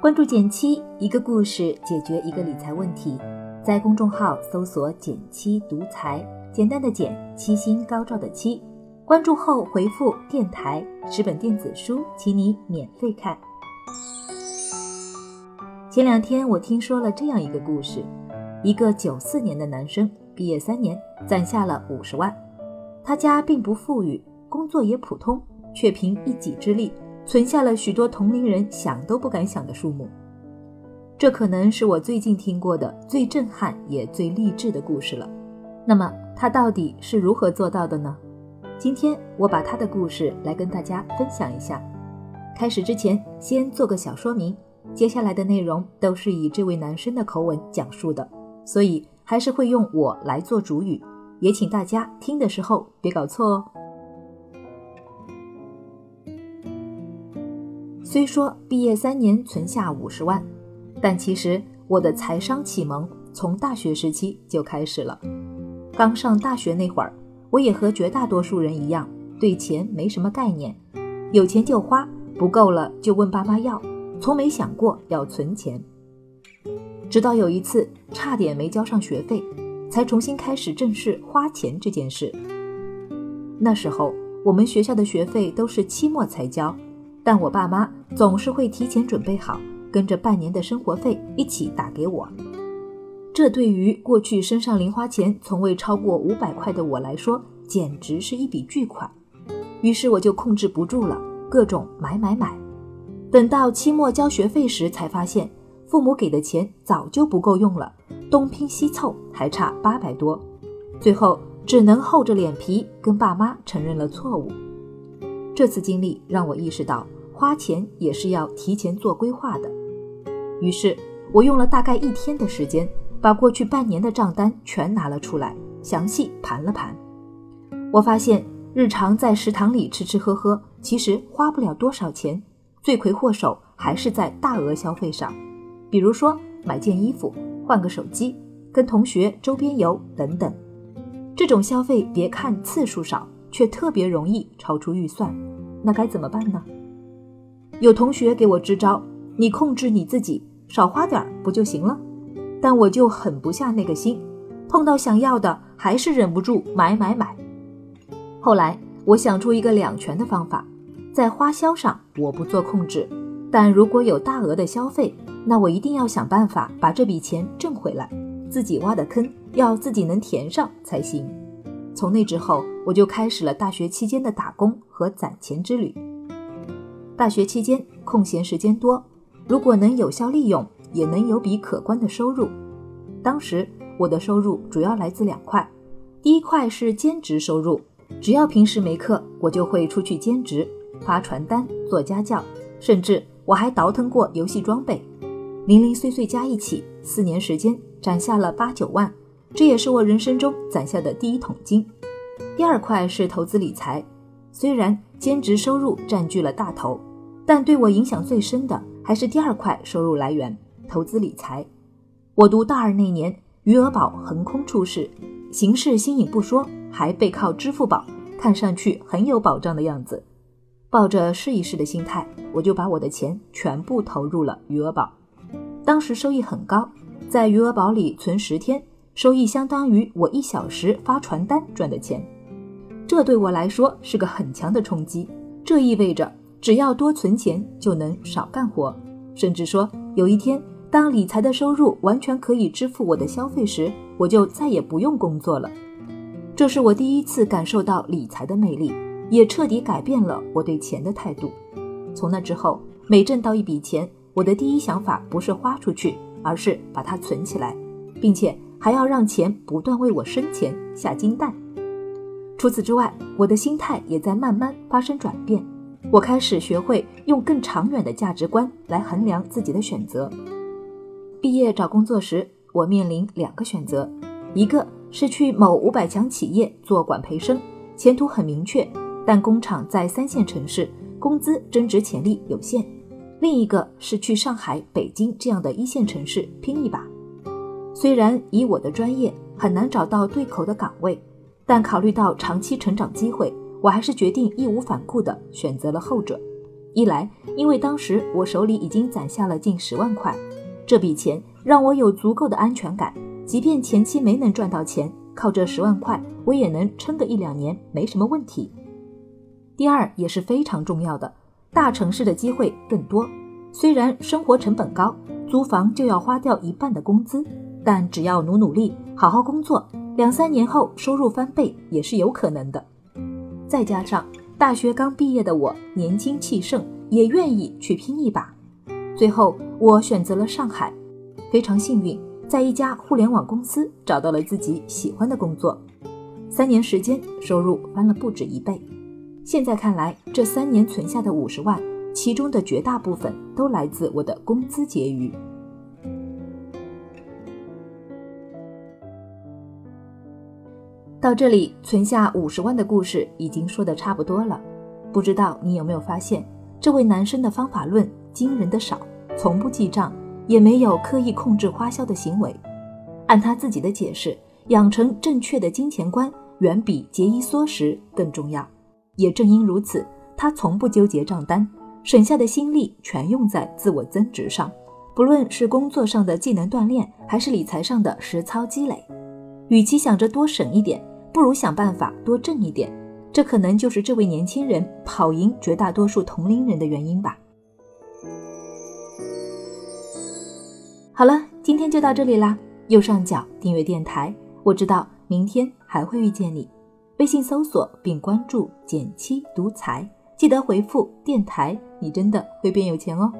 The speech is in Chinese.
关注减七，一个故事解决一个理财问题。在公众号搜索“减七独裁，简单的减，七星高照的七。关注后回复“电台”，十本电子书，请你免费看。前两天我听说了这样一个故事：一个九四年的男生毕业三年，攒下了五十万。他家并不富裕，工作也普通，却凭一己之力。存下了许多同龄人想都不敢想的数目，这可能是我最近听过的最震撼也最励志的故事了。那么他到底是如何做到的呢？今天我把他的故事来跟大家分享一下。开始之前，先做个小说明，接下来的内容都是以这位男生的口吻讲述的，所以还是会用我来做主语，也请大家听的时候别搞错哦。虽说毕业三年存下五十万，但其实我的财商启蒙从大学时期就开始了。刚上大学那会儿，我也和绝大多数人一样，对钱没什么概念，有钱就花，不够了就问爸妈要，从没想过要存钱。直到有一次差点没交上学费，才重新开始正视花钱这件事。那时候我们学校的学费都是期末才交。但我爸妈总是会提前准备好，跟着半年的生活费一起打给我。这对于过去身上零花钱从未超过五百块的我来说，简直是一笔巨款。于是我就控制不住了，各种买买买。等到期末交学费时，才发现父母给的钱早就不够用了，东拼西凑还差八百多。最后只能厚着脸皮跟爸妈承认了错误。这次经历让我意识到，花钱也是要提前做规划的。于是，我用了大概一天的时间，把过去半年的账单全拿了出来，详细盘了盘。我发现，日常在食堂里吃吃喝喝，其实花不了多少钱，罪魁祸首还是在大额消费上，比如说买件衣服、换个手机、跟同学周边游等等。这种消费，别看次数少。却特别容易超出预算，那该怎么办呢？有同学给我支招，你控制你自己，少花点不就行了？但我就狠不下那个心，碰到想要的还是忍不住买买买。后来我想出一个两全的方法，在花销上我不做控制，但如果有大额的消费，那我一定要想办法把这笔钱挣回来，自己挖的坑要自己能填上才行。从那之后，我就开始了大学期间的打工和攒钱之旅。大学期间空闲时间多，如果能有效利用，也能有笔可观的收入。当时我的收入主要来自两块，第一块是兼职收入，只要平时没课，我就会出去兼职，发传单、做家教，甚至我还倒腾过游戏装备。零零碎碎加一起，四年时间攒下了八九万。这也是我人生中攒下的第一桶金。第二块是投资理财，虽然兼职收入占据了大头，但对我影响最深的还是第二块收入来源——投资理财。我读大二那年，余额宝横空出世，形势新颖不说，还背靠支付宝，看上去很有保障的样子。抱着试一试的心态，我就把我的钱全部投入了余额宝。当时收益很高，在余额宝里存十天。收益相当于我一小时发传单赚的钱，这对我来说是个很强的冲击。这意味着只要多存钱就能少干活，甚至说有一天当理财的收入完全可以支付我的消费时，我就再也不用工作了。这是我第一次感受到理财的魅力，也彻底改变了我对钱的态度。从那之后，每挣到一笔钱，我的第一想法不是花出去，而是把它存起来，并且。还要让钱不断为我生钱下金蛋。除此之外，我的心态也在慢慢发生转变。我开始学会用更长远的价值观来衡量自己的选择。毕业找工作时，我面临两个选择：一个是去某五百强企业做管培生，前途很明确，但工厂在三线城市，工资增值潜力有限；另一个是去上海、北京这样的一线城市拼一把。虽然以我的专业很难找到对口的岗位，但考虑到长期成长机会，我还是决定义无反顾地选择了后者。一来，因为当时我手里已经攒下了近十万块，这笔钱让我有足够的安全感，即便前期没能赚到钱，靠这十万块我也能撑个一两年，没什么问题。第二也是非常重要的，大城市的机会更多，虽然生活成本高，租房就要花掉一半的工资，但只要努努力，好好工作，两三年后收入翻倍也是有可能的。再加上。大学刚毕业的我年轻气盛，也愿意去拼一把。最后，我选择了上海，非常幸运，在一家互联网公司找到了自己喜欢的工作。三年时间，收入翻了不止一倍。现在看来，这三年存下的五十万，其中的绝大部分都来自我的工资结余。到这里，存下五十万的故事已经说的差不多了。不知道你有没有发现，这位男生的方法论惊人的少，从不记账，也没有刻意控制花销的行为。按他自己的解释，养成正确的金钱观远比节衣缩食更重要。也正因如此，他从不纠结账单，省下的心力全用在自我增值上，不论是工作上的技能锻炼，还是理财上的实操积累。与其想着多省一点，不如想办法多挣一点，这可能就是这位年轻人跑赢绝大多数同龄人的原因吧。好了，今天就到这里啦。右上角订阅电台，我知道明天还会遇见你。微信搜索并关注“减七独裁，记得回复“电台”，你真的会变有钱哦。